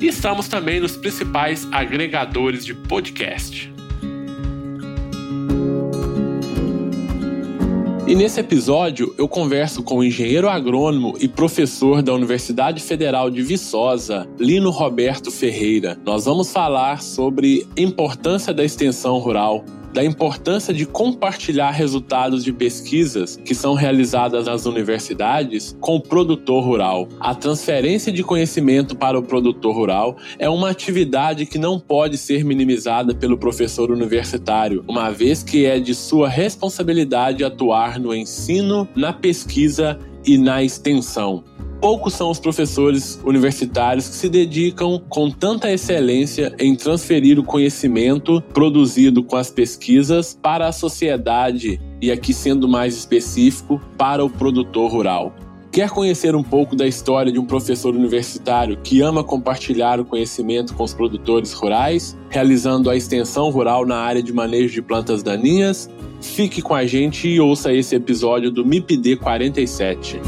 E estamos também nos principais agregadores de podcast. E nesse episódio eu converso com o engenheiro agrônomo e professor da Universidade Federal de Viçosa, Lino Roberto Ferreira. Nós vamos falar sobre a importância da extensão rural, da importância de compartilhar resultados de pesquisas que são realizadas nas universidades com o produtor rural. A transferência de conhecimento para o produtor rural é uma atividade que não pode ser minimizada pelo professor universitário, uma vez que é de sua responsabilidade atuar no ensino, na pesquisa e na extensão. Poucos são os professores universitários que se dedicam com tanta excelência em transferir o conhecimento produzido com as pesquisas para a sociedade e, aqui sendo mais específico, para o produtor rural. Quer conhecer um pouco da história de um professor universitário que ama compartilhar o conhecimento com os produtores rurais, realizando a extensão rural na área de manejo de plantas daninhas? Fique com a gente e ouça esse episódio do MIPD 47.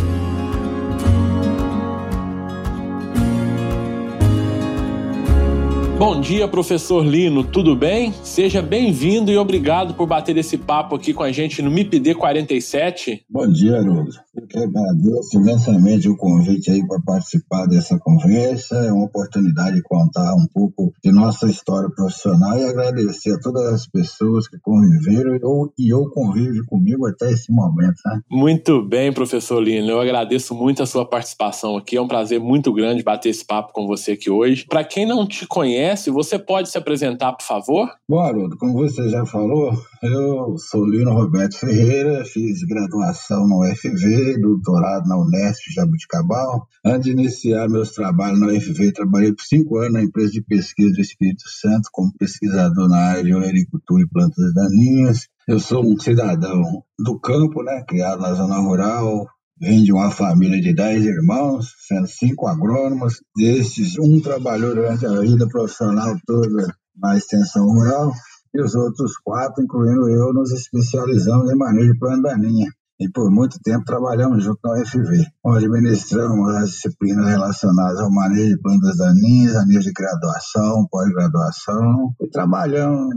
Bom dia, professor Lino, tudo bem? Seja bem-vindo e obrigado por bater esse papo aqui com a gente no MIPD 47. Bom dia, Haroldo. Eu que agradeço imensamente o convite aí para participar dessa conversa. É uma oportunidade de contar um pouco de nossa história profissional e agradecer a todas as pessoas que conviveram e eu convive comigo até esse momento. Né? Muito bem, professor Lino. Eu agradeço muito a sua participação aqui. É um prazer muito grande bater esse papo com você aqui hoje. Para quem não te conhece, conhece, você pode se apresentar, por favor? Bom, Haroldo, como você já falou, eu sou Lino Roberto Ferreira, fiz graduação no UFV, doutorado na Unesp Jabuticabal. Antes de iniciar meus trabalhos na UFV, trabalhei por cinco anos na empresa de pesquisa do Espírito Santo como pesquisador na área de agricultura e plantas daninhas. Eu sou um cidadão do campo, né, criado na zona rural, Vem de uma família de dez irmãos, sendo cinco agrônomos. Desses, um trabalhou durante a vida profissional toda na extensão rural e os outros quatro, incluindo eu, nos especializamos em manejo de planta daninha. E por muito tempo trabalhamos junto na UFV, onde ministramos as disciplinas relacionadas ao manejo de plantas daninhas, a nível de graduação, pós-graduação, e trabalhamos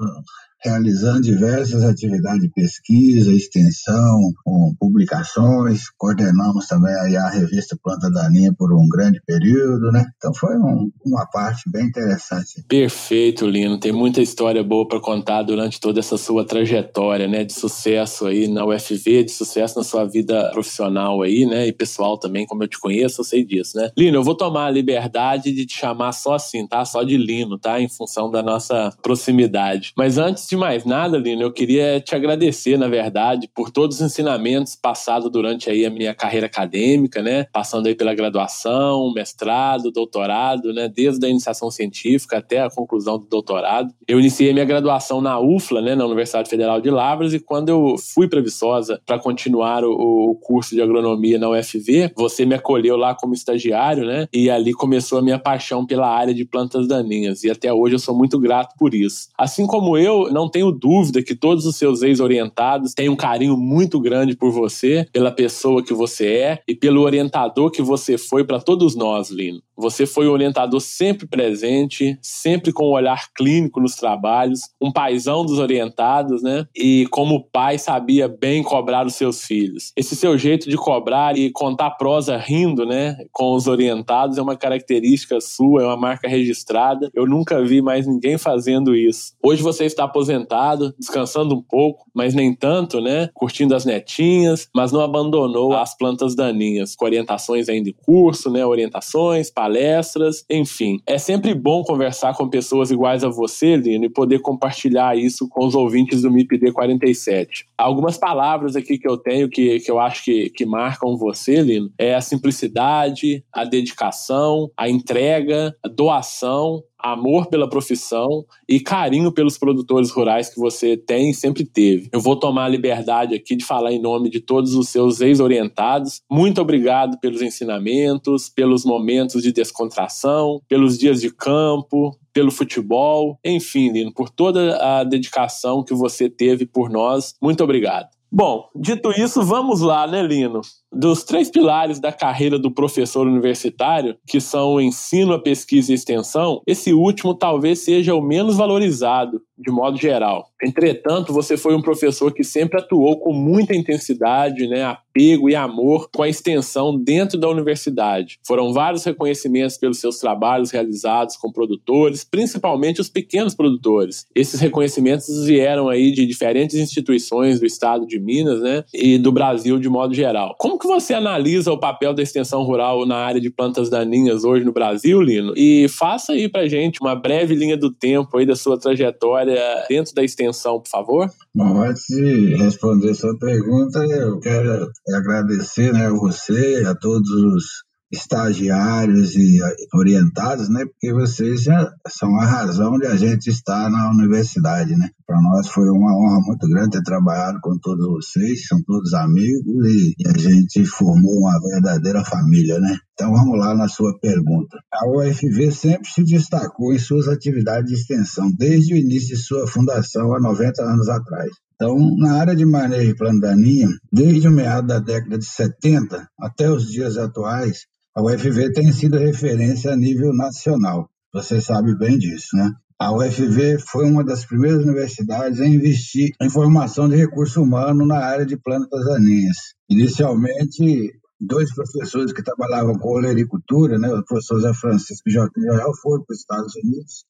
realizando diversas atividades de pesquisa, extensão, com publicações, coordenamos também a revista Planta Daninha por um grande período, né? Então foi um, uma parte bem interessante. Perfeito, Lino. Tem muita história boa para contar durante toda essa sua trajetória, né, de sucesso aí na UFV, de sucesso na sua vida profissional aí, né, e pessoal também, como eu te conheço, eu sei disso, né? Lino, eu vou tomar a liberdade de te chamar só assim, tá? Só de Lino, tá? Em função da nossa proximidade. Mas antes de mais nada, Lino, eu queria te agradecer, na verdade, por todos os ensinamentos passados durante aí a minha carreira acadêmica, né? Passando aí pela graduação, mestrado, doutorado, né? Desde a iniciação científica até a conclusão do doutorado. Eu iniciei minha graduação na UFLA, né? Na Universidade Federal de Lavras, e quando eu fui para Viçosa para continuar o, o curso de agronomia na UFV, você me acolheu lá como estagiário, né? E ali começou a minha paixão pela área de plantas daninhas. E até hoje eu sou muito grato por isso. Assim como eu, não não tenho dúvida que todos os seus ex-orientados têm um carinho muito grande por você, pela pessoa que você é e pelo orientador que você foi para todos nós, Lino. Você foi um orientador sempre presente, sempre com um olhar clínico nos trabalhos, um paizão dos orientados, né? E como pai sabia bem cobrar os seus filhos. Esse seu jeito de cobrar e contar prosa rindo, né, com os orientados é uma característica sua, é uma marca registrada. Eu nunca vi mais ninguém fazendo isso. Hoje você está aposentado aposentado, descansando um pouco, mas nem tanto, né? Curtindo as netinhas, mas não abandonou as plantas daninhas, com orientações ainda em curso, né? Orientações, palestras, enfim. É sempre bom conversar com pessoas iguais a você, Lino, e poder compartilhar isso com os ouvintes do MIPD 47. Algumas palavras aqui que eu tenho que, que eu acho que, que marcam você, Lino, é a simplicidade, a dedicação, a entrega, a doação, amor pela profissão e carinho pelos produtores rurais que você tem e sempre teve. Eu vou tomar a liberdade aqui de falar em nome de todos os seus ex-orientados. Muito obrigado pelos ensinamentos, pelos momentos de descontração, pelos dias de campo, pelo futebol, enfim, Lino, por toda a dedicação que você teve por nós. Muito obrigado. Bom, dito isso, vamos lá, né, Lino? Dos três pilares da carreira do professor universitário, que são o ensino, a pesquisa e a extensão, esse último talvez seja o menos valorizado, de modo geral. Entretanto, você foi um professor que sempre atuou com muita intensidade, né, apego e amor com a extensão dentro da universidade. Foram vários reconhecimentos pelos seus trabalhos realizados com produtores, principalmente os pequenos produtores. Esses reconhecimentos vieram aí de diferentes instituições do estado de Minas, né, e do Brasil de modo geral. Como que você analisa o papel da extensão rural na área de plantas daninhas hoje no Brasil, Lino? E faça aí pra gente uma breve linha do tempo aí da sua trajetória dentro da extensão, por favor. Bom, antes de responder sua pergunta, eu quero agradecer né, a você, a todos os estagiários e orientados, né? Porque vocês já são a razão de a gente estar na universidade, né? Para nós foi uma honra muito grande ter trabalhado com todos vocês, são todos amigos e, a gente formou uma verdadeira família, né? Então vamos lá na sua pergunta. A UFV sempre se destacou em suas atividades de extensão desde o início de sua fundação há 90 anos atrás. Então, na área de manejo de plano daninho, desde o meado da década de 70 até os dias atuais, a UFV tem sido referência a nível nacional. Você sabe bem disso, né? A UFV foi uma das primeiras universidades a investir em formação de recurso humano na área de plantas daninhas. Inicialmente, dois professores que trabalhavam com olericultura, né, o professor Zé Francisco e Joaquim Joel, foram para os Estados Unidos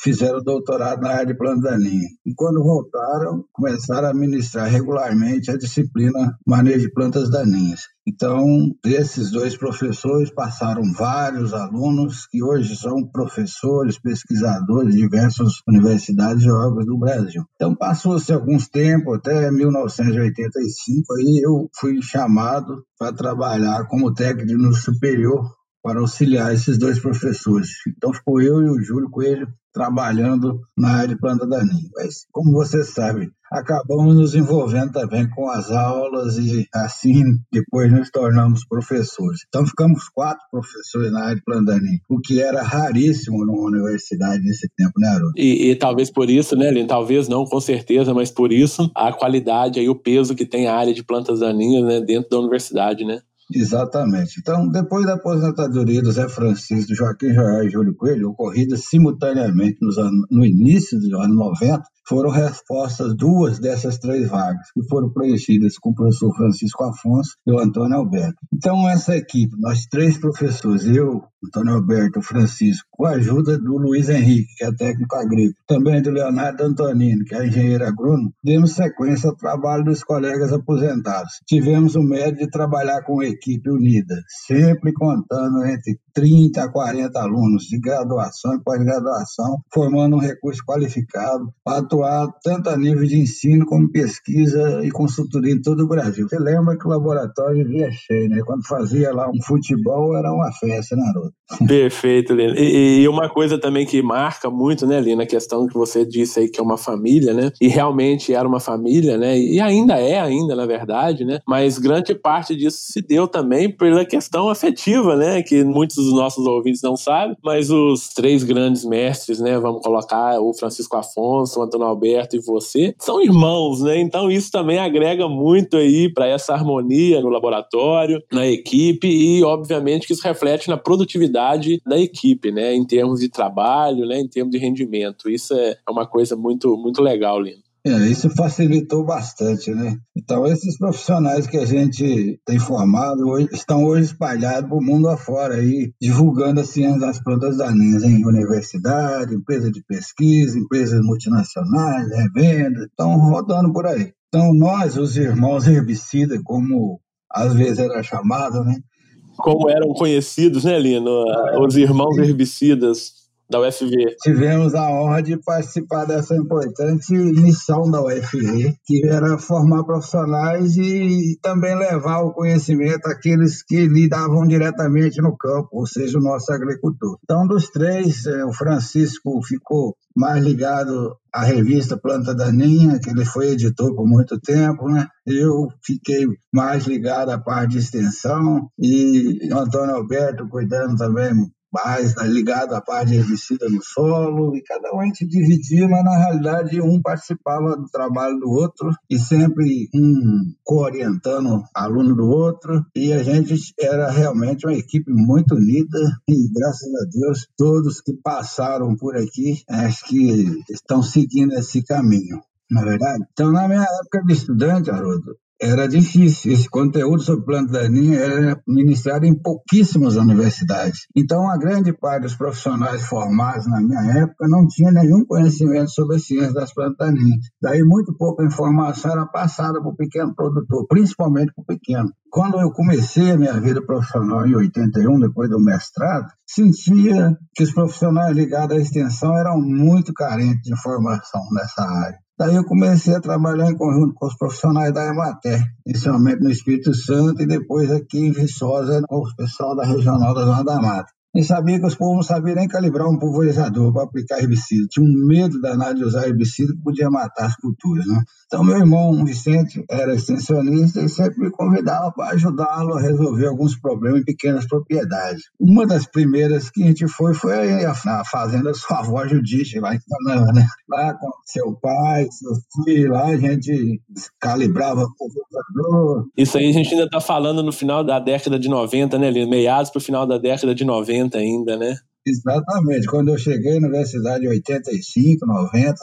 fizeram doutorado na área de plano daninho. E quando voltaram, começaram a ministrar regularmente a disciplina manejo de plantas daninhas. Então, esses dois professores passaram vários alunos que hoje são professores, pesquisadores de diversas universidades e órgãos do Brasil. Então, passou-se alguns tempos, até 1985, aí eu fui chamado para trabalhar como técnico superior para auxiliar esses dois professores. Então ficou eu e o Júlio Coelho trabalhando na área de planta daninha. Mas, como você sabe, acabamos nos envolvendo também com as aulas e assim depois nos tornamos professores. Então ficamos quatro professores na área de planta daninha, o que era raríssimo numa universidade nesse tempo, né, Haroldo? E, e, talvez por isso, né, Lino? Talvez não, com certeza, mas por isso a qualidade e o peso que tem a área de plantas daninhas né, dentro da universidade, né? Exatamente. Então, depois da aposentadoria do Zé Francisco, Joaquim Joel e Júlio Coelho, ocorrida simultaneamente nos anos, no início dos anos 90, foram respostas duas dessas três vagas, que foram preenchidas com o professor Francisco Afonso e o Antônio Alberto. Então, essa equipe, nós três professores, eu, Antônio Alberto, Francisco, com a ajuda do Luiz Henrique, que é técnico agrícola, também do Leonardo Antonino, que é engenheiro agrônomo, demos sequência ao trabalho dos colegas aposentados. Tivemos o mérito de trabalhar com equipe unida, sempre contando entre 30 a 40 alunos de graduação e pós-graduação, formando um recurso qualificado para atuar tanto a nível de ensino como pesquisa e consultoria em todo o Brasil. Você lembra que o laboratório via cheio, né? Quando fazia lá um futebol, era uma festa, né, Haroldo? Perfeito, Lina. E, e, uma coisa também que marca muito, né, Lina, a questão que você disse aí que é uma família, né? E realmente era uma família, né? E ainda é, ainda, na verdade, né? Mas grande parte disso se deu também pela questão afetiva, né? Que muitos dos nossos ouvintes não sabem, mas os três grandes mestres, né? Vamos colocar o Francisco Afonso, o Antônio Alberto e você, são irmãos, né? Então isso também agrega muito aí para essa harmonia no laboratório, na equipe e, obviamente, que isso reflete na produtividade da equipe, né? Em termos de trabalho, né? Em termos de rendimento. Isso é uma coisa muito, muito legal, Lino. É, isso facilitou bastante, né? Então, esses profissionais que a gente tem formado hoje, estão hoje espalhados para o mundo afora, aí, divulgando a ciência das plantas daninhas em universidade, empresa de pesquisa, empresas multinacionais, revendas, estão rodando por aí. Então, nós, os irmãos herbicidas, como às vezes era chamado, né? Como eram conhecidos, né, Lino? Os irmãos herbicidas da UFV. Tivemos a honra de participar dessa importante missão da UFV, que era formar profissionais e também levar o conhecimento àqueles que lidavam diretamente no campo, ou seja, o nosso agricultor. Então, dos três, eh, o Francisco ficou mais ligado à revista Planta Daninha, que ele foi editor por muito tempo, né? Eu fiquei mais ligado à parte de extensão e Antônio Alberto cuidando também mais né, ligado à parte de herbicida no solo, e cada um a gente dividia, mas na realidade um participava do trabalho do outro, e sempre um co-orientando aluno do outro, e a gente era realmente uma equipe muito unida, e graças a Deus, todos que passaram por aqui, acho que estão seguindo esse caminho na é verdade? Então, na minha época de estudante, Haroldo, era difícil. Esse conteúdo sobre planta daninha era ministrado em pouquíssimas universidades. Então, a grande parte dos profissionais formados na minha época não tinha nenhum conhecimento sobre a ciência das plantas daninhas. Daí, muito pouca informação era passada para o pequeno produtor, principalmente para o pequeno. Quando eu comecei a minha vida profissional em 81, depois do mestrado, sentia que os profissionais ligados à extensão eram muito carentes de informação nessa área. Daí eu comecei a trabalhar em conjunto com os profissionais da Emater, inicialmente no Espírito Santo e depois aqui em Viçosa com o pessoal da Regional da Zona da Mata nem sabia que os povos não sabiam nem calibrar um pulverizador para aplicar herbicida. Tinha um medo danado de usar herbicida que podia matar as culturas. Né? Então, meu irmão Vicente era extensionista e sempre me convidava para ajudá-lo a resolver alguns problemas em pequenas propriedades. Uma das primeiras que a gente foi foi na fazenda da sua avó Judite, lá em Canã, né? Lá com seu pai, seu filho, lá a gente calibrava o pulverizador. Isso aí a gente ainda está falando no final da década de 90, né, Meados para o final da década de 90 90 ainda, né? Exatamente. Quando eu cheguei na universidade em 85, 90,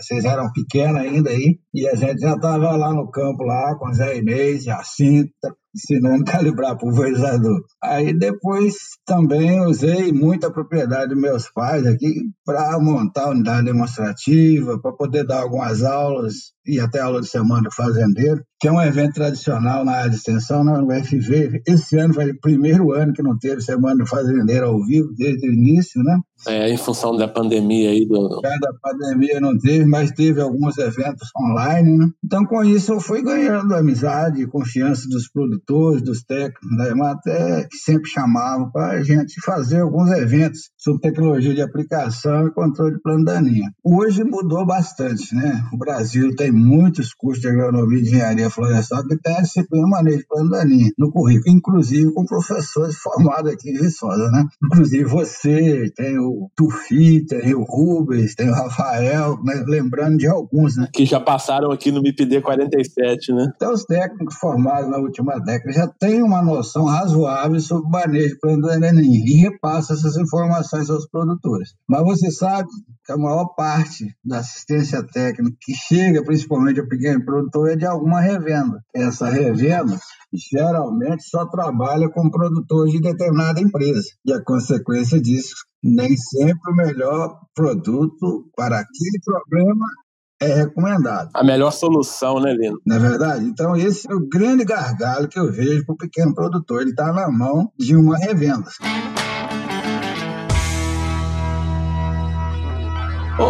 vocês eram pequenos ainda aí, e a gente já estava lá no campo, lá com Zé Inês, Jacinta, ensinando a calibrar pulverizador. Aí depois também usei muita propriedade dos meus pais aqui para montar unidade demonstrativa, para poder dar algumas aulas e até aula de semana do fazendeiro, que é um evento tradicional na área de extensão na UFV. Esse ano foi o primeiro ano que não teve semana do fazendeiro ao vivo, desde o início, né? É, em função da pandemia aí do. Da pandemia não teve, mas teve alguns eventos online, né? Então, com isso, eu fui ganhando amizade e confiança dos produtores, dos técnicos da Emater, que sempre chamavam para a gente fazer alguns eventos sobre tecnologia de aplicação e controle de plano daninha. Hoje mudou bastante, né? O Brasil tem muitos cursos de agronomia e engenharia florestal que tem a disciplina manejo de plano daninha no currículo, inclusive com professores formados aqui em Viçosa, né? Inclusive você, tem o o Tufi, tem o Rubens, tem o Rafael, né? lembrando de alguns, né? Que já passaram aqui no MIPD 47, né? Então, os técnicos formados na última década já têm uma noção razoável sobre o manejo de plano do Enem e repassam essas informações aos produtores. Mas você sabe que a maior parte da assistência técnica que chega principalmente ao pequeno produtor é de alguma revenda. Essa revenda geralmente só trabalha com produtores de determinada empresa. E a consequência disso, nem sempre o melhor produto para aquele problema é recomendado. A melhor solução, né, Lino? Não é verdade? Então, esse é o grande gargalo que eu vejo para o pequeno produtor. Ele está na mão de uma revenda.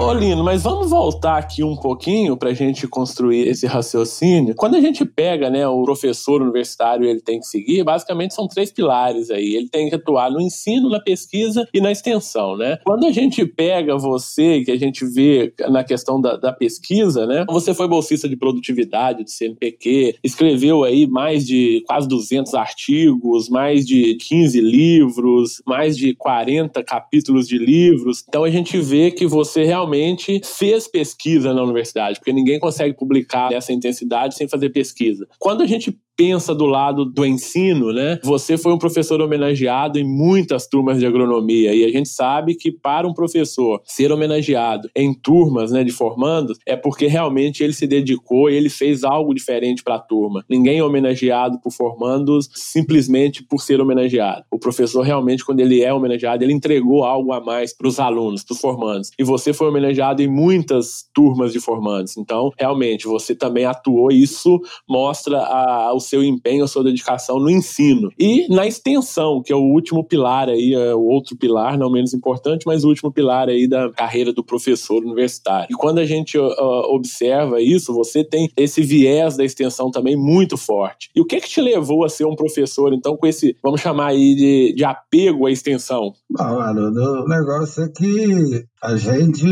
Ô, Lino, mas vamos voltar aqui um pouquinho para a gente construir esse raciocínio. Quando a gente pega, né, o professor universitário, ele tem que seguir, basicamente são três pilares aí. Ele tem que atuar no ensino, na pesquisa e na extensão, né? Quando a gente pega você, que a gente vê na questão da, da pesquisa, né? Você foi bolsista de produtividade do CNPq, escreveu aí mais de quase 200 artigos, mais de 15 livros, mais de 40 capítulos de livros. Então a gente vê que você realmente realmente fez pesquisa na universidade, porque ninguém consegue publicar nessa intensidade sem fazer pesquisa. Quando a gente pensa do lado do ensino, né? Você foi um professor homenageado em muitas turmas de agronomia e a gente sabe que para um professor ser homenageado em turmas, né, de formandos, é porque realmente ele se dedicou e ele fez algo diferente para a turma. Ninguém é homenageado por formandos simplesmente por ser homenageado. O professor realmente quando ele é homenageado, ele entregou algo a mais para os alunos, para os formandos. E você foi homenageado em muitas turmas de formandos. Então, realmente, você também atuou e isso mostra a, o seu empenho, a sua dedicação no ensino. E na extensão, que é o último pilar aí, é o outro pilar, não menos importante, mas o último pilar aí da carreira do professor universitário. E quando a gente uh, observa isso, você tem esse viés da extensão também muito forte. E o que que te levou a ser um professor, então, com esse, vamos chamar aí de, de apego à extensão? Haroldo, o negócio é que a gente,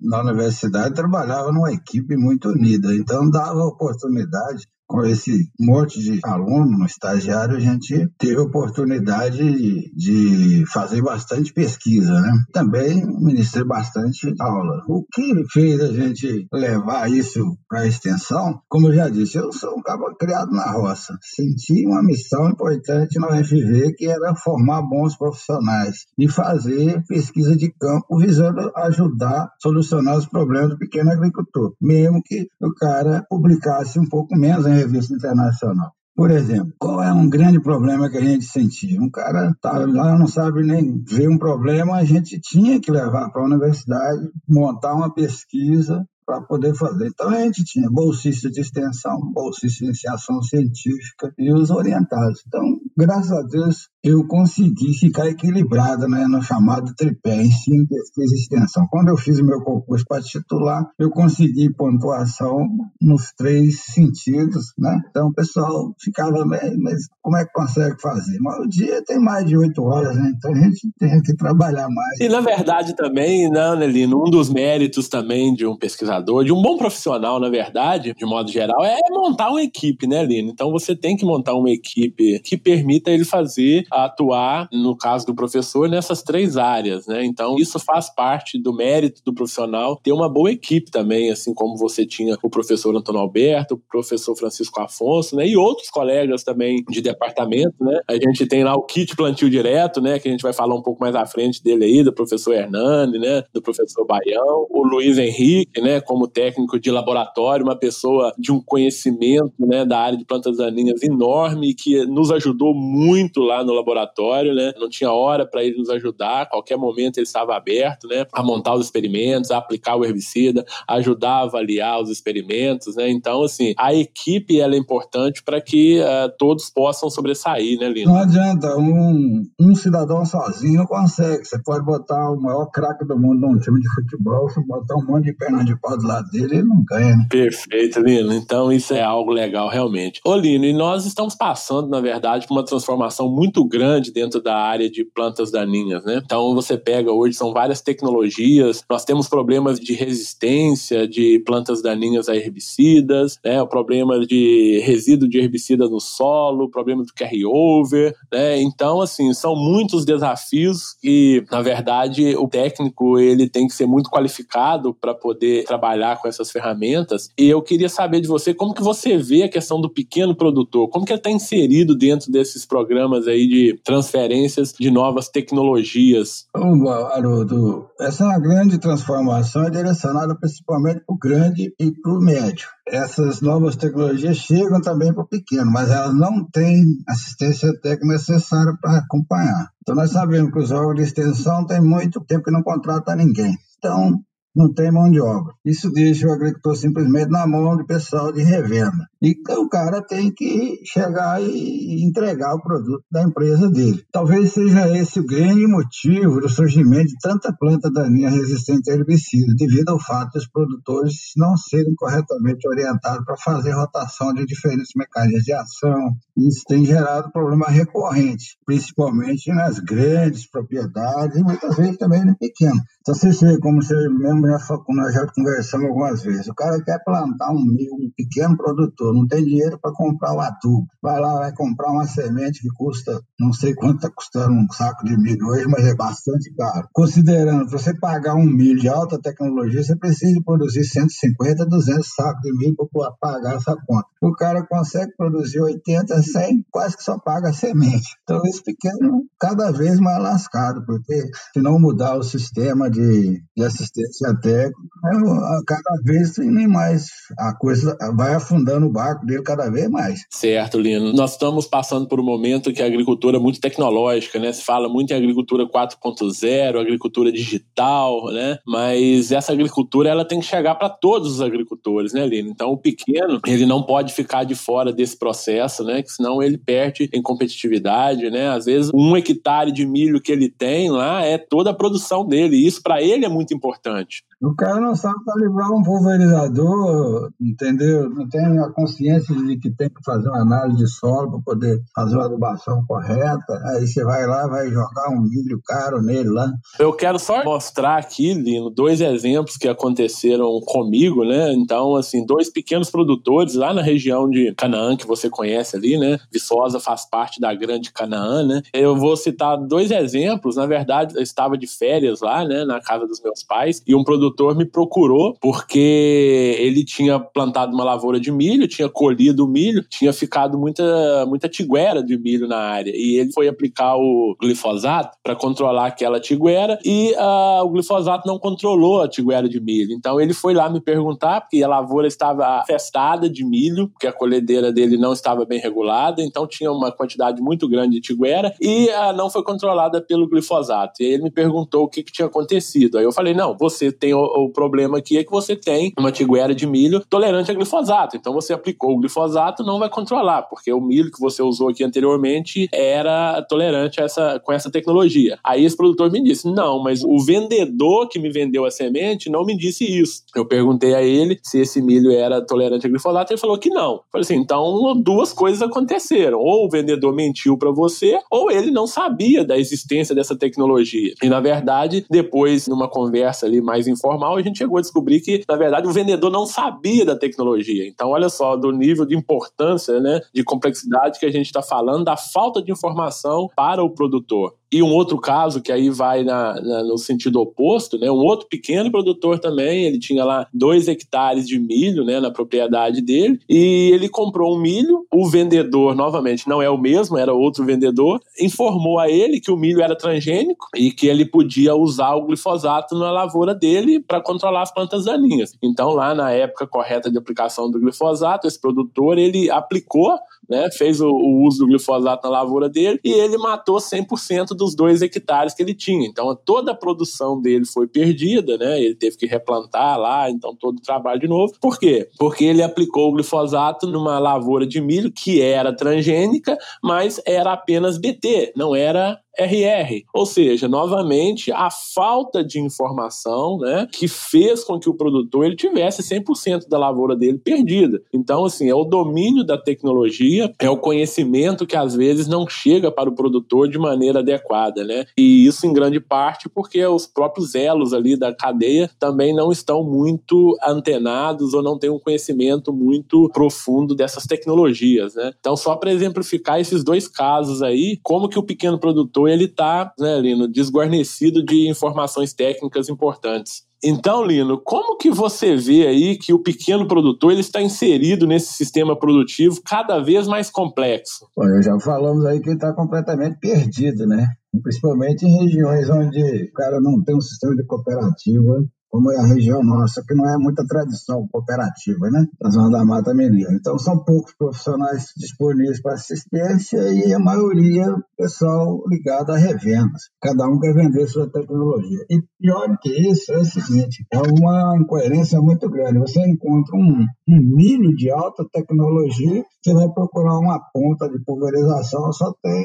na universidade, trabalhava numa equipe muito unida, então dava oportunidade com esse monte de aluno, estagiário, a gente teve a oportunidade de, de fazer bastante pesquisa, né? Também ministrei bastante aula. O que fez a gente levar isso para a extensão, como eu já disse, eu sou um cara criado na roça. Senti uma missão importante na UFV, que era formar bons profissionais e fazer pesquisa de campo visando ajudar a solucionar os problemas do pequeno agricultor, mesmo que o cara publicasse um pouco menos em revista internacional. Por exemplo, qual é um grande problema que a gente sentia? Um cara tá lá, não sabe nem ver um problema, a gente tinha que levar para a universidade, montar uma pesquisa para poder fazer. Então a gente tinha bolsistas de extensão, bolsistas de iniciação científica e os orientados. Então, graças a Deus, eu consegui ficar equilibrado né, no chamado tripé, ensino, pesquisa e extensão. Quando eu fiz o meu concurso para titular, eu consegui pontuação nos três sentidos. Né? Então o pessoal ficava, mas como é que consegue fazer? Mas o dia tem mais de oito horas, né? então a gente tem que trabalhar mais. E na verdade também, né, Nelino, um dos méritos também de um pesquisador de um bom profissional, na verdade, de modo geral, é montar uma equipe, né, Lino? Então você tem que montar uma equipe que permita ele fazer, atuar, no caso do professor, nessas três áreas, né? Então isso faz parte do mérito do profissional ter uma boa equipe também, assim como você tinha o professor Antônio Alberto, o professor Francisco Afonso, né? E outros colegas também de departamento, né? A gente tem lá o kit plantio direto, né? Que a gente vai falar um pouco mais à frente dele aí, do professor Hernani, né? Do professor Baião, o Luiz Henrique, né? como técnico de laboratório, uma pessoa de um conhecimento né, da área de plantas daninhas enorme que nos ajudou muito lá no laboratório, né? Não tinha hora para ele nos ajudar, a qualquer momento ele estava aberto, né? A montar os experimentos, a aplicar o herbicida, ajudar a avaliar os experimentos, né? Então, assim, a equipe ela é importante para que uh, todos possam sobressair, né, Lino? Não adianta, um, um cidadão sozinho não consegue. Você pode botar o maior craque do mundo num time de futebol, você botar um monte de perna de pau do lado dele, ele não ganha. Né? Perfeito, Lino. Então isso é algo legal, realmente. Ô, Lino, e nós estamos passando, na verdade, por uma transformação muito grande dentro da área de plantas daninhas, né? Então você pega hoje, são várias tecnologias, nós temos problemas de resistência de plantas daninhas a herbicidas, né? O problema de resíduo de herbicida no solo, problema do carry-over, né? Então, assim, são muitos desafios que, na verdade, o técnico ele tem que ser muito qualificado para poder trabalhar com essas ferramentas. E eu queria saber de você como que você vê a questão do pequeno produtor, como que ele está inserido dentro desses programas aí de transferências de novas tecnologias. Bom, Haroldo, essa grande transformação é direcionada principalmente para o grande e para o médio. Essas novas tecnologias chegam também para o pequeno, mas elas não têm assistência técnica necessária para acompanhar. Então, nós sabemos que os órgãos de extensão têm muito tempo que não contratam ninguém. Então, não tem mão de obra. Isso deixa o agricultor simplesmente na mão de pessoal de revenda. E o cara tem que chegar e entregar o produto da empresa dele. Talvez seja esse o grande motivo do surgimento de tanta planta daninha resistente a herbicida, devido ao fato dos produtores não serem corretamente orientados para fazer rotação de diferentes mecanismos de ação. Isso tem gerado problema recorrente, principalmente nas grandes propriedades e muitas vezes também no pequeno. Então, você vê, como você mesmo já, nós já conversamos algumas vezes, o cara quer plantar um, um pequeno produtor não tem dinheiro para comprar o adubo. Vai lá, vai comprar uma semente que custa, não sei quanto está custando um saco de milho hoje, mas é bastante caro. Considerando, para você pagar um milho de alta tecnologia, você precisa produzir 150, 200 sacos de milho para pagar essa conta. O cara consegue produzir 80, 100, quase que só paga a semente. Então, esse pequeno, cada vez mais lascado, porque se não mudar o sistema de, de assistência técnica, é, cada vez tem mais, a coisa vai afundando o barco dele cada vez mais. Certo, Lino. Nós estamos passando por um momento que a agricultura é muito tecnológica, né? Se fala muito em agricultura 4.0, agricultura digital, né? Mas essa agricultura ela tem que chegar para todos os agricultores, né, Lino? Então o pequeno, ele não pode ficar de fora desse processo, né? Que senão ele perde em competitividade, né? Às vezes um hectare de milho que ele tem lá é toda a produção dele, e isso para ele é muito importante. O cara não sabe calibrar um pulverizador, entendeu? Não tem a consciência de que tem que fazer uma análise de solo para poder fazer uma adubação correta. Aí você vai lá, vai jogar um milho caro nele lá. Eu quero só mostrar aqui, Lino, dois exemplos que aconteceram comigo, né? Então, assim, dois pequenos produtores lá na região de Canaã, que você conhece ali, né? Viçosa faz parte da grande Canaã, né? Eu vou citar dois exemplos. Na verdade, eu estava de férias lá, né? Na casa dos meus pais, e um produtor produtor me procurou porque ele tinha plantado uma lavoura de milho, tinha colhido o milho, tinha ficado muita, muita tiguera de milho na área. E ele foi aplicar o glifosato para controlar aquela tiguera e uh, o glifosato não controlou a tiguera de milho. Então ele foi lá me perguntar, porque a lavoura estava afestada de milho, porque a colhedeira dele não estava bem regulada, então tinha uma quantidade muito grande de tiguera e uh, não foi controlada pelo glifosato. E ele me perguntou o que, que tinha acontecido. Aí eu falei: não, você tem o, problema aqui é que você tem uma tiguera de milho tolerante a glifosato. Então você aplicou o glifosato, não vai controlar, porque o milho que você usou aqui anteriormente era tolerante a essa, com essa tecnologia. Aí esse produtor me disse: não, mas o vendedor que me vendeu a semente não me disse isso. Eu perguntei a ele se esse milho era tolerante a glifosato, ele falou que não. Eu falei assim: então duas coisas aconteceram. Ou o vendedor mentiu para você, ou ele não sabia da existência dessa tecnologia. E na verdade, depois, numa conversa ali mais informal, informal, a gente chegou a descobrir que, na verdade, o vendedor não sabia da tecnologia. Então, olha só, do nível de importância, né, de complexidade que a gente está falando, da falta de informação para o produtor. E um outro caso que aí vai na, na, no sentido oposto, né? Um outro pequeno produtor também, ele tinha lá dois hectares de milho, né, na propriedade dele, e ele comprou um milho. O vendedor, novamente, não é o mesmo, era outro vendedor, informou a ele que o milho era transgênico e que ele podia usar o glifosato na lavoura dele para controlar as plantas daninhas. Então, lá na época correta de aplicação do glifosato, esse produtor ele aplicou né, fez o, o, uso do glifosato na lavoura dele e ele matou 100% dos dois hectares que ele tinha. Então toda a produção dele foi perdida, né? Ele teve que replantar lá, então todo o trabalho de novo. Por quê? Porque ele aplicou o glifosato numa lavoura de milho que era transgênica, mas era apenas BT, não era RR. Ou seja, novamente, a falta de informação né, que fez com que o produtor ele tivesse 100% da lavoura dele perdida. Então, assim, é o domínio da tecnologia, é o conhecimento que às vezes não chega para o produtor de maneira adequada. Né? E isso em grande parte porque os próprios elos ali da cadeia também não estão muito antenados ou não têm um conhecimento muito profundo dessas tecnologias. Né? Então, só para exemplificar esses dois casos aí, como que o pequeno produtor produtor ele está, né, Lino, desguarnecido de informações técnicas importantes. Então, Lino, como que você vê aí que o pequeno produtor ele está inserido nesse sistema produtivo cada vez mais complexo? Bom, já falamos aí que ele está completamente perdido, né? Principalmente em regiões onde o cara não tem um sistema de cooperativa como é a região nossa, que não é muita tradição cooperativa, né? Na zona da Mata Mineira. Então, são poucos profissionais disponíveis para assistência e a maioria pessoal ligado a revendas. Cada um quer vender sua tecnologia. E pior que isso é o seguinte: é uma incoerência muito grande. Você encontra um, um milho de alta tecnologia, você vai procurar uma ponta de pulverização, só tem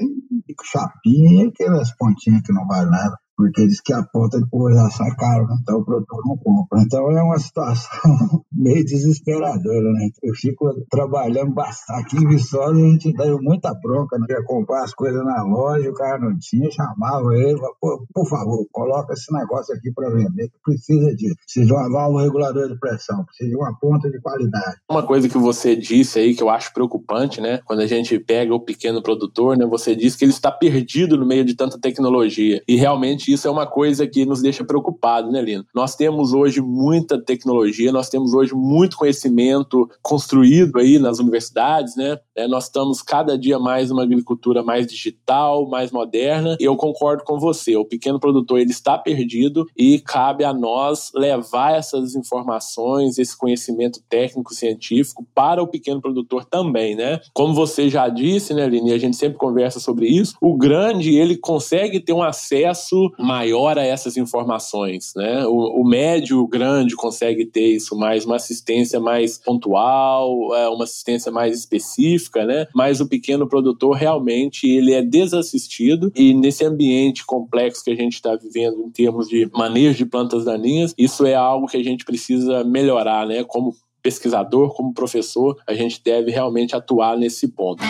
chapinha aquelas pontinhas que não vale nada. Porque diz que a ponta de pulverização é caro, né? então o produtor não compra. Então é uma situação meio desesperadora, né? Eu fico trabalhando bastante. Aqui em Viçosa a gente deu muita bronca, né? Ia comprar as coisas na loja, o cara não tinha, chamava ele, por, por favor, coloca esse negócio aqui para vender, que precisa disso. Precisa de uma válvula reguladora de pressão, precisa de uma ponta de qualidade. Uma coisa que você disse aí que eu acho preocupante, né? Quando a gente pega o pequeno produtor, né? Você disse que ele está perdido no meio de tanta tecnologia. E realmente isso é uma coisa que nos deixa preocupados, né, Lino? Nós temos hoje muita tecnologia, nós temos hoje muito conhecimento construído aí nas universidades, né? É, nós estamos cada dia mais numa agricultura mais digital, mais moderna. E eu concordo com você. O pequeno produtor ele está perdido e cabe a nós levar essas informações, esse conhecimento técnico científico para o pequeno produtor também, né? Como você já disse, né, Lini, a gente sempre conversa sobre isso. O grande ele consegue ter um acesso maior a essas informações, né? O, o médio, o grande consegue ter isso mais uma assistência mais pontual, é, uma assistência mais específica, né? Mas o pequeno produtor realmente ele é desassistido e nesse ambiente complexo que a gente está vivendo em termos de manejo de plantas daninhas, isso é algo que a gente precisa melhorar, né? Como pesquisador, como professor, a gente deve realmente atuar nesse ponto.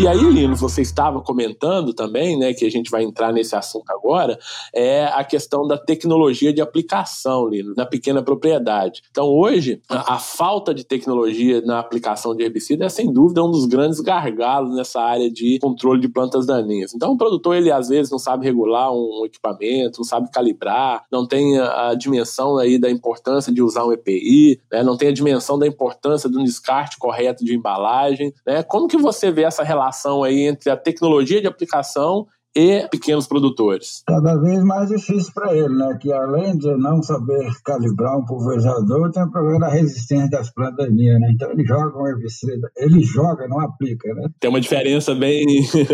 E aí, Lino, você estava comentando também, né, que a gente vai entrar nesse assunto agora, é a questão da tecnologia de aplicação, Lino, na pequena propriedade. Então, hoje, a, a falta de tecnologia na aplicação de herbicida é, sem dúvida, um dos grandes gargalos nessa área de controle de plantas daninhas. Então, o produtor, ele às vezes não sabe regular um equipamento, não sabe calibrar, não tem a, a dimensão aí da importância de usar um EPI, né, não tem a dimensão da importância de um descarte correto de embalagem, né? Como que você vê essa relação relação aí entre a tecnologia de aplicação e pequenos produtores? Cada vez mais difícil para ele, né? Que além de não saber calibrar um pulverizador, tem o problema da resistência das plantas daninhas, né? Então ele joga um herbicida, ele joga, não aplica, né? Tem uma diferença bem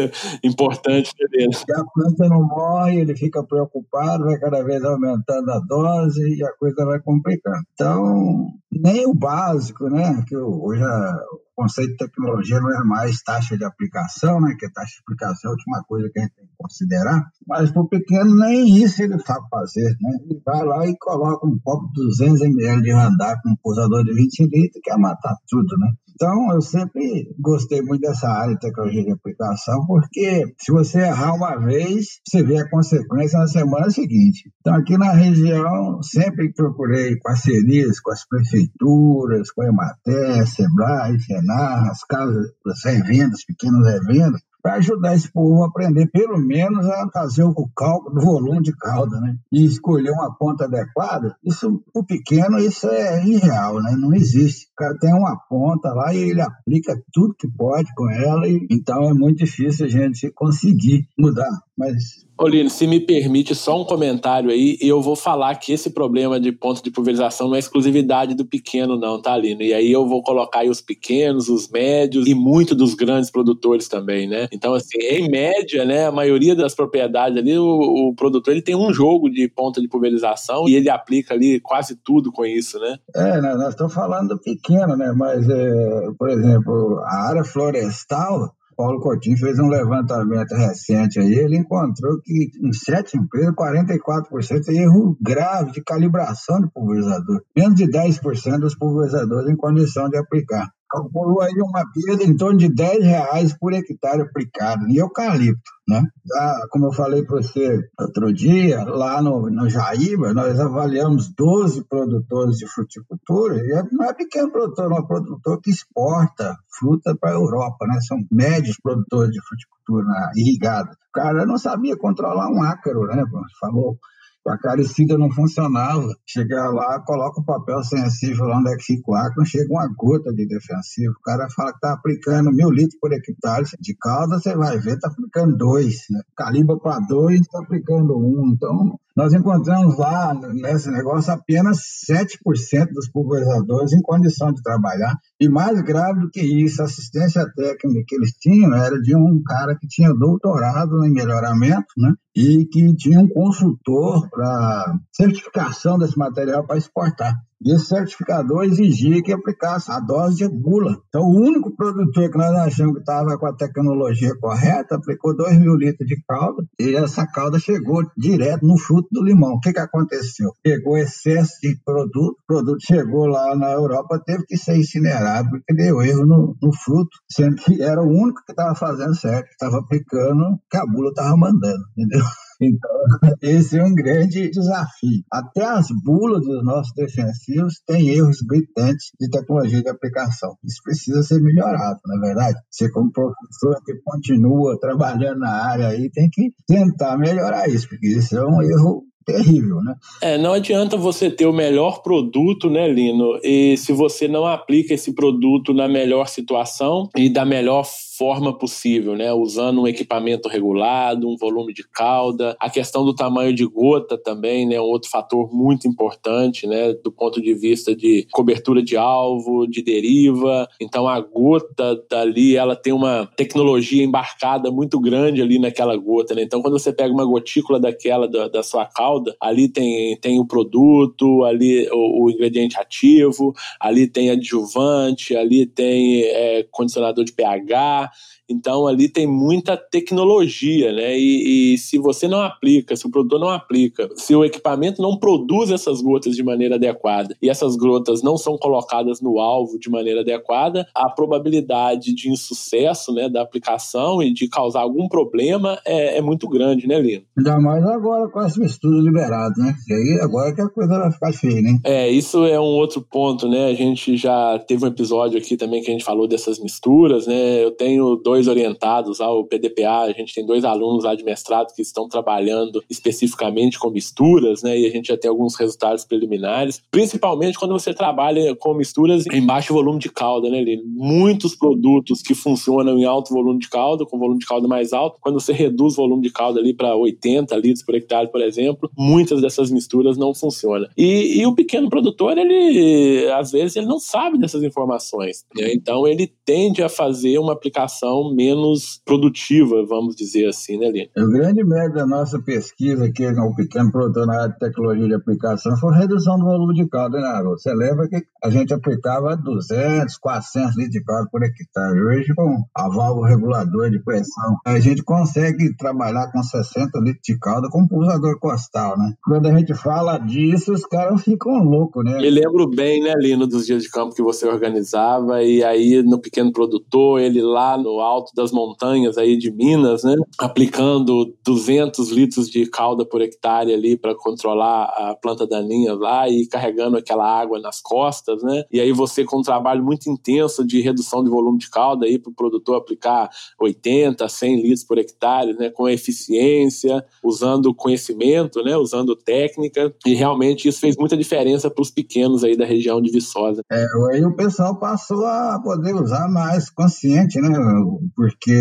importante dele. Se a planta não morre, ele fica preocupado, vai cada vez aumentando a dose e a coisa vai complicando. Então, nem o básico, né? Que hoje a conceito de tecnologia não é mais taxa de aplicação, né? Que a taxa de aplicação é a última coisa que a gente tem que considerar. Mas para o pequeno, nem isso ele sabe fazer, né? Ele vai lá e coloca um copo de 200 ml de randar com um posador de 20 litros, que é matar tudo, né? Então, eu sempre gostei muito dessa área de tecnologia de aplicação, porque se você errar uma vez, você vê a consequência na semana seguinte. Então, aqui na região, sempre procurei parcerias com as prefeituras, com a Emater, Sebrae, Senar, as casas, as revendas, pequenas revendas, para ajudar esse povo a aprender, pelo menos, a fazer o cálculo do volume de calda, né? E escolher uma ponta adequada. Isso, o pequeno, isso é irreal, né? Não existe. O cara tem uma ponta lá e ele aplica tudo que pode com ela, e, então é muito difícil a gente conseguir mudar. Mas Olino, se me permite só um comentário aí, eu vou falar que esse problema de ponto de pulverização não é exclusividade do pequeno, não, tá, Lino? E aí eu vou colocar aí os pequenos, os médios e muito dos grandes produtores também, né? Então, assim, em média, né, a maioria das propriedades ali, o, o produtor ele tem um jogo de ponta de pulverização e ele aplica ali quase tudo com isso, né? É, nós estamos falando do pequeno, né? Mas, é, por exemplo, a área florestal Paulo Coutinho fez um levantamento recente aí, ele encontrou que em sete empresas, 44% é erro grave de calibração do pulverizador. Menos de 10% dos pulverizadores em condição de aplicar calculou aí uma perda em torno de 10 reais por hectare aplicado em eucalipto. Né? Ah, como eu falei para você outro dia, lá no, no Jaíba, nós avaliamos 12 produtores de fruticultura, e é, não é pequeno produtor, é um produtor que exporta fruta para a Europa, né? são médios produtores de fruticultura irrigada. O cara não sabia controlar um ácaro, né? falou a carecida não funcionava. Chegar lá, coloca o papel sensível lá onde é que fica o ar, não chega uma gota de defensivo. O cara fala que está aplicando mil litros por hectare de calda, você vai ver, está aplicando dois. Né? Calibra para dois, está aplicando um. Então, nós encontramos lá, nesse negócio, apenas 7% dos pulverizadores em condição de trabalhar. E mais grave do que isso, a assistência técnica que eles tinham era de um cara que tinha doutorado em melhoramento, né? e que tinha um consultor para certificação desse material para exportar. E esse certificador exigia que aplicasse a dose de gula. Então, o único produtor que nós achamos que estava com a tecnologia correta aplicou 2 mil litros de calda e essa calda chegou direto no fruto do limão. O que, que aconteceu? Pegou excesso de produto, o produto chegou lá na Europa, teve que ser incinerado porque deu erro no, no fruto, sendo que era o único que estava fazendo certo, estava aplicando o que a bula estava mandando, entendeu? Então, esse é um grande desafio. Até as bulas dos nossos defensivos têm erros gritantes de tecnologia de aplicação. Isso precisa ser melhorado, na é verdade. Você, como professor que continua trabalhando na área aí, tem que tentar melhorar isso, porque isso é um erro terrível, né? É, não adianta você ter o melhor produto, né, Lino? E se você não aplica esse produto na melhor situação e da melhor forma possível, né? Usando um equipamento regulado, um volume de cauda, a questão do tamanho de gota também, né? Um outro fator muito importante, né? Do ponto de vista de cobertura de alvo, de deriva. Então a gota dali, ela tem uma tecnologia embarcada muito grande ali naquela gota, né? Então quando você pega uma gotícula daquela da, da sua cauda, ali tem, tem o produto, ali o, o ingrediente ativo, ali tem adjuvante, ali tem é, condicionador de pH, então ali tem muita tecnologia, né? E, e, se você não aplica, se o produtor não aplica, se o equipamento não produz essas gotas de maneira adequada e essas gotas não são colocadas no alvo de maneira adequada, a probabilidade de insucesso, né, da aplicação e de causar algum problema é, é muito grande, né, Lino? Ainda mais agora com esse estudo liberado, né? E aí agora que a coisa vai ficar feia, né? É, isso é um outro ponto, né? A gente já teve um episódio aqui também que a gente falou dessas misturas, né? Eu tenho dois orientados ao PDPA, a gente tem dois alunos lá de mestrado que estão trabalhando especificamente com misturas, né? E a gente já tem alguns resultados preliminares, principalmente quando você trabalha com misturas em baixo volume de calda, né? Muitos produtos que funcionam em alto volume de calda, com volume de calda mais alto, quando você reduz o volume de calda ali para 80 litros por hectare, por exemplo, muitas dessas misturas não funcionam. E, e o pequeno produtor, ele às vezes ele não sabe dessas informações, né? Então ele tende a fazer uma aplicação menos produtiva, vamos dizer assim, né, Lino? O grande mérito da nossa pesquisa aqui no pequeno produtor na área de tecnologia de aplicação foi a redução do volume de caldo, né, Haroldo? Você lembra que a gente aplicava 200, 400 litros de caldo por hectare. Hoje, com a válvula regulador de pressão, a gente consegue trabalhar com 60 litros de caldo com pulsador costal, né? Quando a gente fala disso, os caras ficam loucos, né? Me lembro bem, né, Lino, dos dias de campo que você organizava, e aí no pequeno produtor, ele lá no alto alto das montanhas aí de Minas, né? Aplicando 200 litros de calda por hectare ali para controlar a planta daninha lá e carregando aquela água nas costas, né? E aí você com um trabalho muito intenso de redução de volume de calda aí para o produtor aplicar 80, 100 litros por hectare, né? Com eficiência, usando conhecimento, né? Usando técnica e realmente isso fez muita diferença para os pequenos aí da região de Viçosa. É, aí o pessoal passou a poder usar mais consciente, né? Porque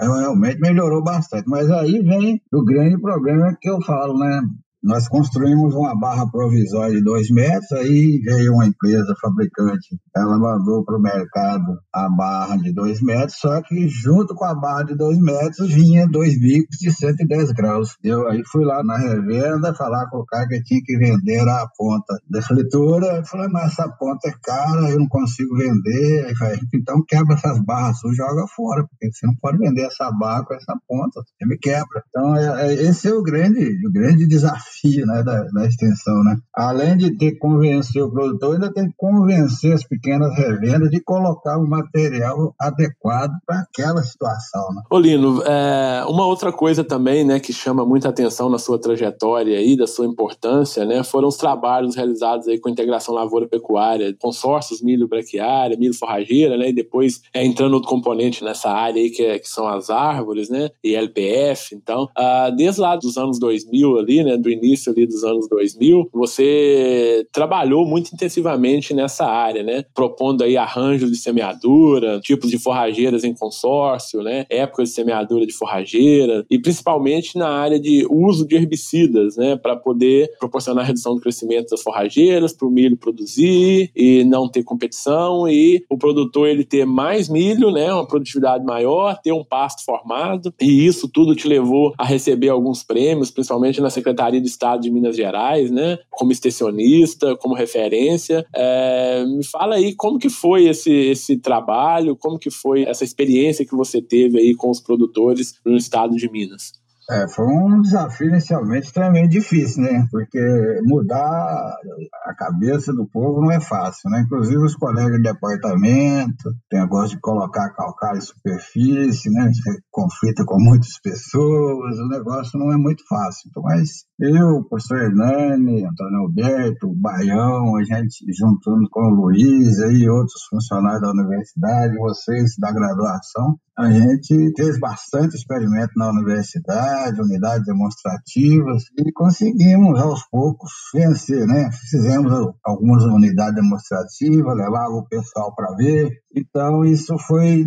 realmente melhorou bastante. Mas aí vem o grande problema que eu falo, né? Nós construímos uma barra provisória de dois metros, aí veio uma empresa fabricante, ela mandou para o mercado a barra de dois metros, só que junto com a barra de dois metros vinha dois bicos de 110 graus. Eu aí fui lá na revenda falar com o cara que tinha que vender a ponta da fritura, falei, mas essa ponta é cara, eu não consigo vender, aí falei, então quebra essas barras suas, joga fora, porque você não pode vender essa barra com essa ponta, você me quebra. Então é, é, esse é o grande, o grande desafio né, da, da, extensão. Né? Além de ter que convencer o produtor, ainda tem que convencer as pequenas revendas de colocar o material adequado para aquela situação. Né? Olino, é, uma outra coisa também né, que chama muita atenção na sua trajetória e da sua importância né, foram os trabalhos realizados aí com a integração lavoura-pecuária, consórcios milho-braquiária, milho-forrageira, né, e depois é, entrando outro componente nessa área aí que, é, que são as árvores, né, e LPF. Então, ah, desde lá dos anos 2000 ali, né, do início ali dos anos 2000, você trabalhou muito intensivamente nessa área, né? Propondo aí arranjos de semeadura, tipos de forrageiras em consórcio, né? Épocas de semeadura de forrageira e principalmente na área de uso de herbicidas, né? Para poder proporcionar redução do crescimento das forrageiras, para o milho produzir e não ter competição e o produtor ele ter mais milho, né? Uma produtividade maior, ter um pasto formado e isso tudo te levou a receber alguns prêmios, principalmente na Secretaria de Estado de Minas Gerais, né? Como extensionista, como referência. É, me fala aí como que foi esse, esse trabalho, como que foi essa experiência que você teve aí com os produtores no estado de Minas. É, foi um desafio inicialmente também difícil, né? Porque mudar a cabeça do povo não é fácil, né? Inclusive os colegas de departamento, tem negócio de colocar calcário em superfície, né? Você conflita com muitas pessoas, o negócio não é muito fácil. Então, mas eu, professor Hernani, Antônio Alberto, Baião, a gente juntando com o Luiz e outros funcionários da universidade, vocês da graduação, a gente fez bastante experimento na universidade, unidades demonstrativas, e conseguimos aos poucos vencer, né? Fizemos algumas unidades demonstrativas, levava o pessoal para ver. Então, isso foi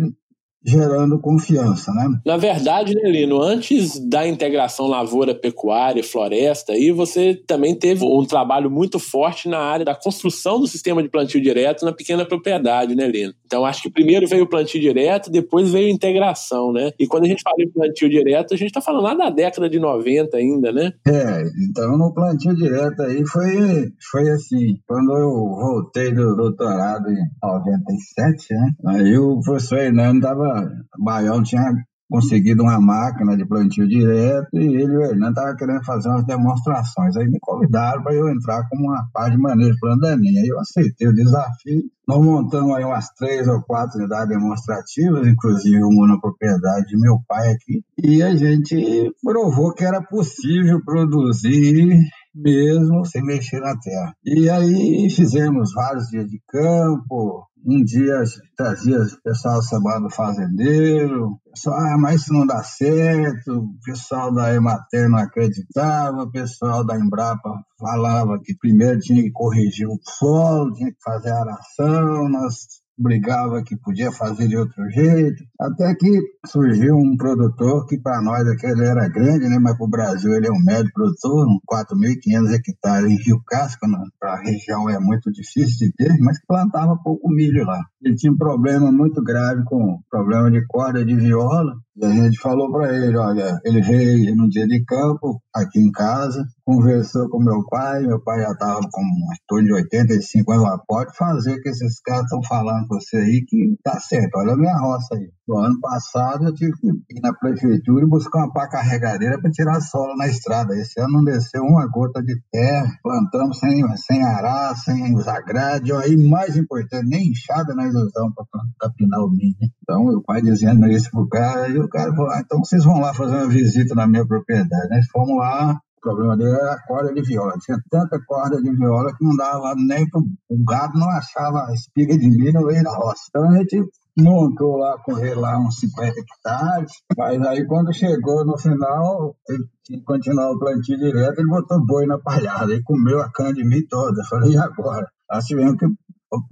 gerando confiança, né? Na verdade, né, Lino, antes da integração lavoura, pecuária, floresta, aí você também teve um trabalho muito forte na área da construção do sistema de plantio direto na pequena propriedade, né, Lino? Então, acho que primeiro veio o plantio direto, depois veio a integração, né? E quando a gente fala em plantio direto, a gente está falando lá da década de 90 ainda, né? É, então no plantio direto aí foi, foi assim, quando eu voltei do doutorado em 97, né? Aí o professor Hernando estava o Baião tinha conseguido uma máquina de plantio direto e ele e o Hernando estavam querendo fazer umas demonstrações. Aí me convidaram para eu entrar como uma parte de manejo plandaninha. Aí eu aceitei o desafio. Nós montamos aí umas três ou quatro unidades demonstrativas, inclusive uma na propriedade de meu pai aqui. E a gente provou que era possível produzir mesmo sem mexer na terra. E aí fizemos vários dias de campo, um dia trazia o pessoal chamado fazendeiro, pessoal, ah, mas isso não dá certo, o pessoal da Emater não acreditava, o pessoal da Embrapa falava que primeiro tinha que corrigir o solo, tinha que fazer a aração, nós brigava que podia fazer de outro jeito, até que surgiu um produtor que para nós aqui ele era grande, né, mas para o Brasil ele é um médio produtor, 4.500 hectares em Rio Casca, para a região é muito difícil de ter, mas plantava pouco milho lá. Ele tinha um problema muito grave com problema de corda de viola, e a gente falou para ele, olha, ele veio no dia de campo, aqui em casa, conversou com meu pai, meu pai já estava com um torno de 85 anos, pode fazer o que esses caras estão falando para você aí, que tá certo, olha a minha roça aí. No ano passado eu tive que ir na prefeitura e buscar uma pá carregadeira para tirar solo na estrada. Esse ano não desceu uma gota de terra, plantamos sem, sem arar, sem usar grade, aí mais importante, nem enxada nós usamos para capinar o milho. Então o pai dizendo isso pro cara, e o cara falou, ah, então vocês vão lá fazer uma visita na minha propriedade. Nós fomos lá, o problema dele era a corda de viola. Tinha tanta corda de viola que não dava nem para o gado não achava a espiga de milho no meio da roça. Então a gente montou lá, correr lá uns 50 hectares, mas aí quando chegou no final, ele tinha que continuar o plantio direto, ele botou boi na palhada e comeu a cana de milho toda. Eu falei, e agora? Nós tivemos que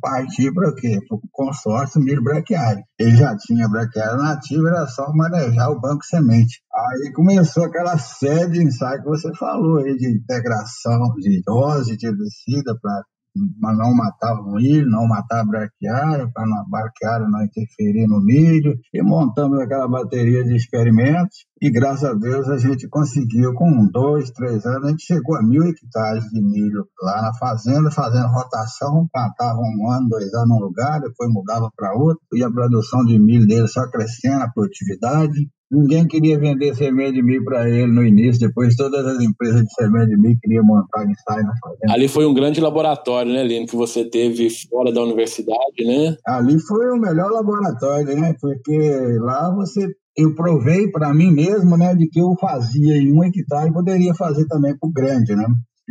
partir para quê? Para o consórcio milho braquiário. Ele já tinha braquiário nativo, era só manejar o banco semente. Aí começou aquela série de ensaios que você falou aí, de integração de dose de herbicida para não matava o milho, não matava a braquiária, para a braquiária não interferir no milho, e montamos aquela bateria de experimentos, e graças a Deus a gente conseguiu, com dois, três anos, a gente chegou a mil hectares de milho lá na fazenda, fazendo rotação, plantava um ano, dois anos num lugar, depois mudava para outro, e a produção de milho dele só crescendo, a produtividade, Ninguém queria vender semente de milho para ele no início, depois todas as empresas de semente de milho queriam montar ensaio na fazenda. Ali foi um grande laboratório, né, Lino, que você teve fora da universidade, né? Ali foi o melhor laboratório, né? Porque lá você eu provei para mim mesmo, né, de que eu fazia em um hectare poderia fazer também para o grande, né?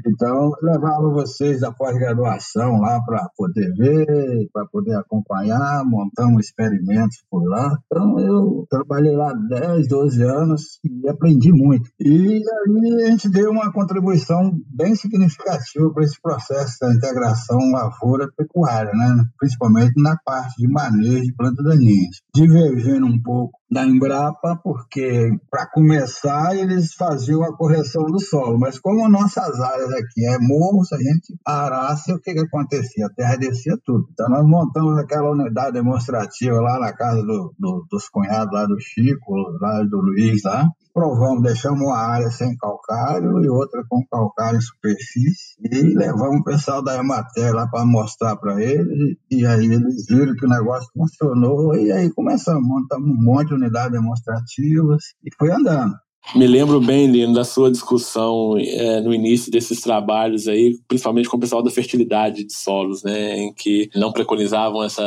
Então, levava vocês da pós-graduação lá para poder ver, para poder acompanhar, montamos experimentos por lá. Então, eu trabalhei lá 10, 12 anos e aprendi muito. E aí a gente deu uma contribuição bem significativa para esse processo da integração lavoura-pecuária, né? principalmente na parte de manejo de plantas daninhas. Divergindo um pouco da Embrapa, porque, para começar, eles faziam a correção do solo, mas como nossas áreas aqui é morro, se a gente arasse, o que, que acontecia? A terra descia tudo. Então, nós montamos aquela unidade demonstrativa lá na casa do, do, dos cunhados lá do Chico, lá do Luiz, lá, provamos, deixamos uma área sem calcário e outra com calcário em superfície e levamos o pessoal da Emater lá para mostrar para eles e aí eles viram que o negócio funcionou e aí começamos, montamos um monte de unidades demonstrativas e foi andando. Me lembro bem, Lino, da sua discussão é, no início desses trabalhos aí, principalmente com o pessoal da fertilidade de solos, né, em que não preconizavam essa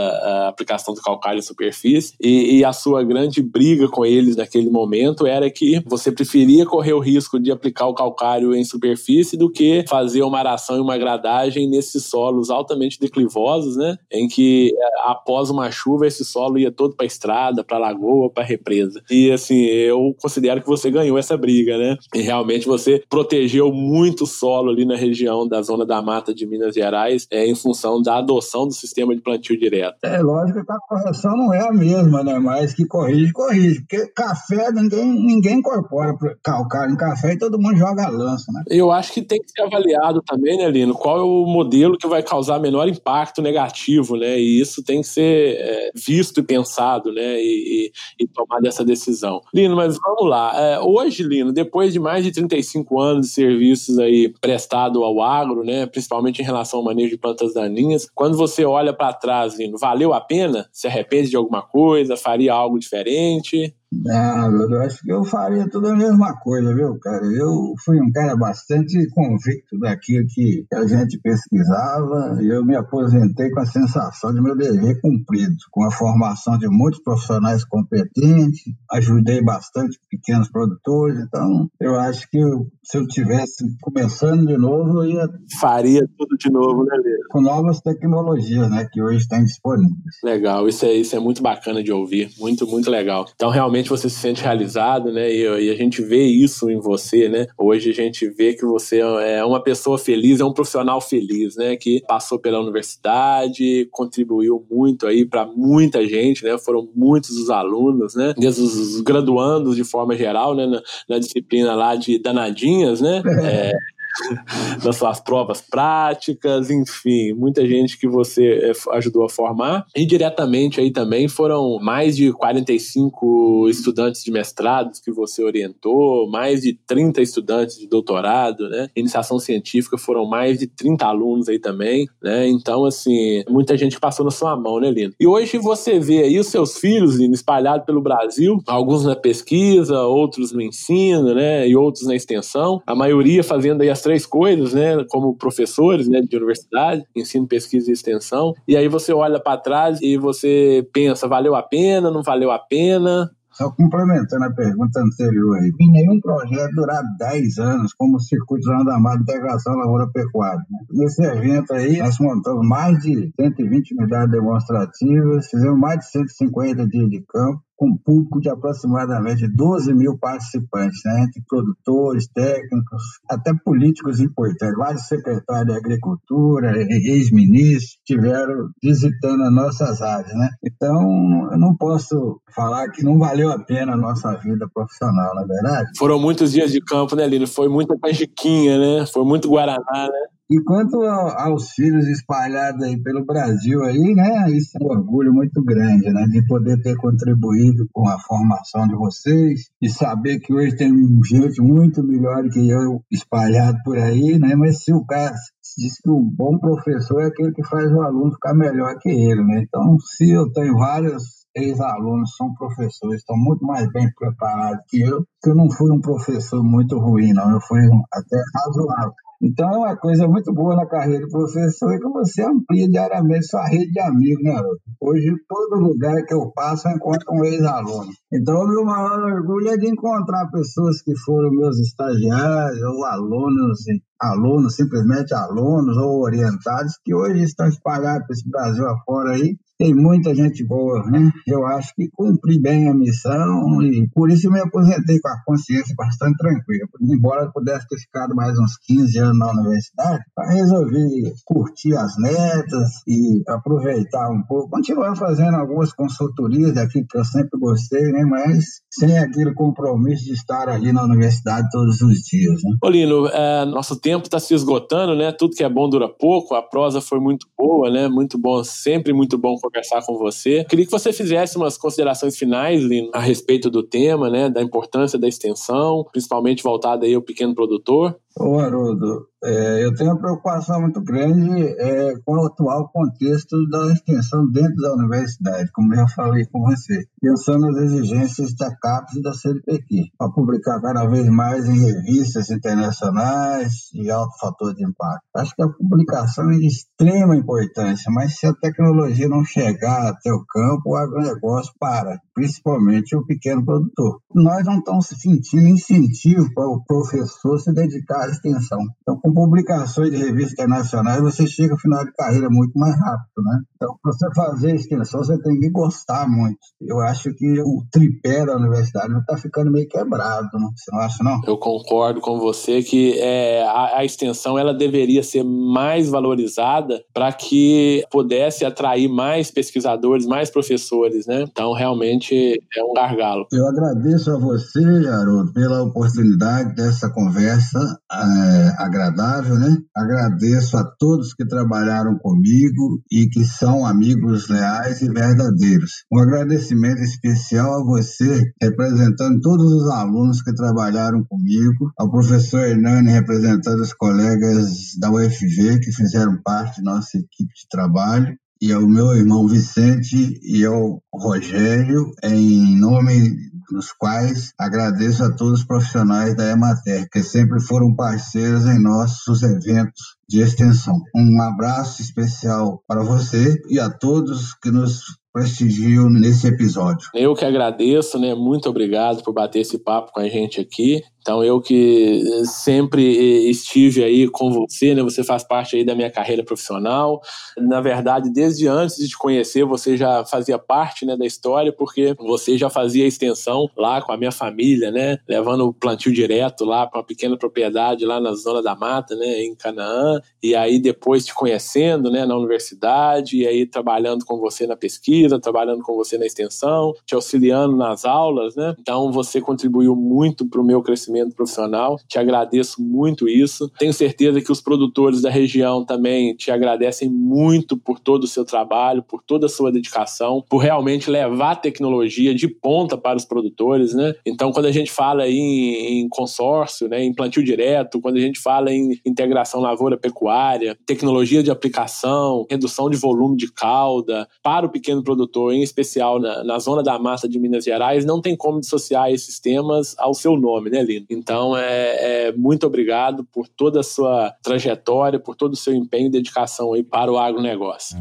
aplicação do calcário em superfície, e, e, a sua grande briga com eles naquele momento era que você preferia correr o risco de aplicar o calcário em superfície do que fazer uma aração e uma gradagem nesses solos altamente declivosos, né, em que é, após uma chuva esse solo ia todo para a estrada, para a lagoa, para a represa. E assim, eu considero que você ganhou ganhou essa briga, né? E realmente você protegeu muito o solo ali na região da zona da mata de Minas Gerais é, em função da adoção do sistema de plantio direto. É lógico que a correção não é a mesma, né? Mas que corrige, corrige. Porque café, ninguém, ninguém incorpora calcário em café e todo mundo joga lança, né? Eu acho que tem que ser avaliado também, né, Lino? Qual é o modelo que vai causar menor impacto negativo, né? E isso tem que ser é, visto e pensado, né? E, e, e tomar essa decisão. Lino, mas vamos lá. É, hoje, Lino, depois de mais de 35 anos de serviços aí prestado ao agro, né, principalmente em relação ao manejo de plantas daninhas, quando você olha para trás, Lino, valeu a pena? Se arrepende de alguma coisa? Faria algo diferente? Não, eu acho que eu faria tudo a mesma coisa, viu, cara? Eu fui um cara bastante convicto daquilo que a gente pesquisava e eu me aposentei com a sensação de meu dever cumprido, com a formação de muitos profissionais competentes, ajudei bastante pequenos produtores, então eu acho que eu, se eu tivesse começando de novo, eu ia... Faria tudo de novo, né, Lê? Com novas tecnologias, né, que hoje estão disponíveis. Legal, isso é, isso é muito bacana de ouvir, muito, muito legal. Então, realmente, realmente você se sente realizado, né? E, e, a gente vê isso em você, né? Hoje a gente vê que você é uma pessoa feliz, é um profissional feliz, né? Que passou pela universidade, contribuiu muito aí para muita gente, né? Foram muitos os alunos, né? Desde os graduandos de forma geral, né? Na, na disciplina lá de danadinhas, né? É, nas suas provas práticas, enfim, muita gente que você é, ajudou a formar. E diretamente aí também foram mais de 45 estudantes de mestrados que você orientou, mais de 30 estudantes de doutorado, né? Iniciação científica foram mais de 30 alunos aí também, né? Então, assim, muita gente passou na sua mão, né, Lino? E hoje você vê aí os seus filhos, Lino, espalhados pelo Brasil, alguns na pesquisa, outros no ensino, né? E outros na extensão, a maioria fazendo aí as três coisas, né, como professores, né, de universidade, ensino, pesquisa e extensão. E aí você olha para trás e você pensa, valeu a pena, não valeu a pena? Só complementando a pergunta anterior aí, em nenhum projeto durar 10 anos, como o Circuito Zona da Mata Integração Lavoura Pecuária. Né? Nesse evento aí, nós montamos mais de 120 unidades demonstrativas, fizemos mais de 150 dias de campo, com público de aproximadamente 12 mil participantes, né, entre produtores, técnicos, até políticos importantes. Vários secretários de Agricultura, ex-ministros, estiveram visitando as nossas áreas. Né? Então, eu não posso falar que não valeu a pena a nossa vida profissional, na é verdade. Foram muitos dias de campo, né, Lino? Foi muita canjiquinha, né? Foi muito Guaraná, né? E quanto aos filhos espalhados aí pelo Brasil aí, né, isso é um orgulho muito grande, né, de poder ter contribuído com a formação de vocês e saber que hoje tem gente muito melhor que eu espalhado por aí, né, mas se o cara diz que o bom professor é aquele que faz o aluno ficar melhor que ele, né, então se eu tenho vários ex-alunos são professores, estão muito mais bem preparados que eu, que eu não fui um professor muito ruim, não, eu fui um, até razoável. Então é uma coisa muito boa na carreira de professor é que você amplia diariamente sua rede de amigos, né, Hoje, todo lugar que eu passo, eu encontro um ex-aluno. Então, o meu maior orgulho é de encontrar pessoas que foram meus estagiários ou alunos alunos, simplesmente alunos ou orientados, que hoje estão espalhados por esse Brasil afora aí. Tem muita gente boa, né? Eu acho que cumpri bem a missão e por isso me aposentei com a consciência bastante tranquila. Embora pudesse ter ficado mais uns 15 anos na universidade, resolvi curtir as metas e aproveitar um pouco. Continuar fazendo algumas consultorias daqui que eu sempre gostei, né? Mas sem aquele compromisso de estar ali na universidade todos os dias. Né? Olino, é, nosso tempo está se esgotando, né? Tudo que é bom dura pouco. A prosa foi muito boa, né? Muito bom, sempre muito bom conversar com você. Queria que você fizesse umas considerações finais, Lino, a respeito do tema, né? Da importância da extensão, principalmente voltada aí ao pequeno produtor. Ô, Haroldo, é, eu tenho uma preocupação muito grande é, com o atual contexto da extensão dentro da universidade, como já falei com você, pensando nas exigências da CAPES e da CNPq, para publicar cada vez mais em revistas internacionais de alto fator de impacto. Acho que a publicação é de extrema importância, mas se a tecnologia não chegar até o campo, o agronegócio para, principalmente o pequeno produtor. Nós não estamos sentindo incentivo para o professor se dedicar à extensão. Então, com publicações de revistas internacionais, você chega ao final de carreira muito mais rápido, né? Então, para você fazer extensão, você tem que gostar muito. Eu acho que o tripé da universidade está ficando meio quebrado, não? você não acha, não? Eu concordo com você que é, a, a extensão ela deveria ser mais valorizada para que pudesse atrair mais pesquisadores, mais professores, né? Então, realmente é um gargalo. Eu agradeço a você, Haroldo, pela oportunidade dessa conversa é, agradável né? Agradeço a todos que trabalharam comigo e que são amigos leais e verdadeiros. Um agradecimento especial a você, representando todos os alunos que trabalharam comigo, ao professor Hernani, representando os colegas da UFV que fizeram parte da nossa equipe de trabalho, e ao meu irmão Vicente e ao Rogério, em nome nos quais agradeço a todos os profissionais da Emater, que sempre foram parceiros em nossos eventos de extensão. Um abraço especial para você e a todos que nos prestigiam nesse episódio. Eu que agradeço, né? Muito obrigado por bater esse papo com a gente aqui. Então, eu que sempre estive aí com você, né? Você faz parte aí da minha carreira profissional. Na verdade, desde antes de te conhecer, você já fazia parte, né, da história, porque você já fazia extensão lá com a minha família, né? Levando o plantio direto lá para uma pequena propriedade lá na zona da mata, né, em Canaã. E aí depois te conhecendo, né, na universidade, e aí trabalhando com você na pesquisa, trabalhando com você na extensão, te auxiliando nas aulas, né? Então, você contribuiu muito para o meu crescimento crescimento profissional. Te agradeço muito isso. Tenho certeza que os produtores da região também te agradecem muito por todo o seu trabalho, por toda a sua dedicação, por realmente levar tecnologia de ponta para os produtores, né? Então, quando a gente fala em, em consórcio, né, em plantio direto, quando a gente fala em integração lavoura-pecuária, tecnologia de aplicação, redução de volume de cauda para o pequeno produtor, em especial na, na zona da massa de Minas Gerais, não tem como dissociar esses temas ao seu nome, né, Lino? Então, é, é, muito obrigado por toda a sua trajetória, por todo o seu empenho e dedicação aí para o agronegócio.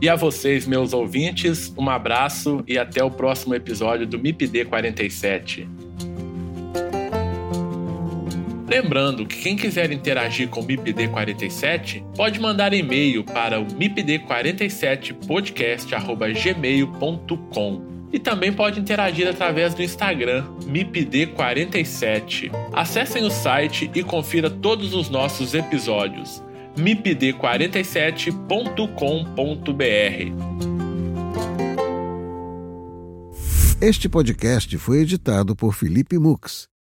E a vocês, meus ouvintes, um abraço e até o próximo episódio do MIPD 47. Lembrando que quem quiser interagir com o MIPD 47 pode mandar e-mail para o mipd47podcast@gmail.com e também pode interagir através do Instagram MIPD47. Acessem o site e confira todos os nossos episódios mipd47.com.br. Este podcast foi editado por Felipe Mux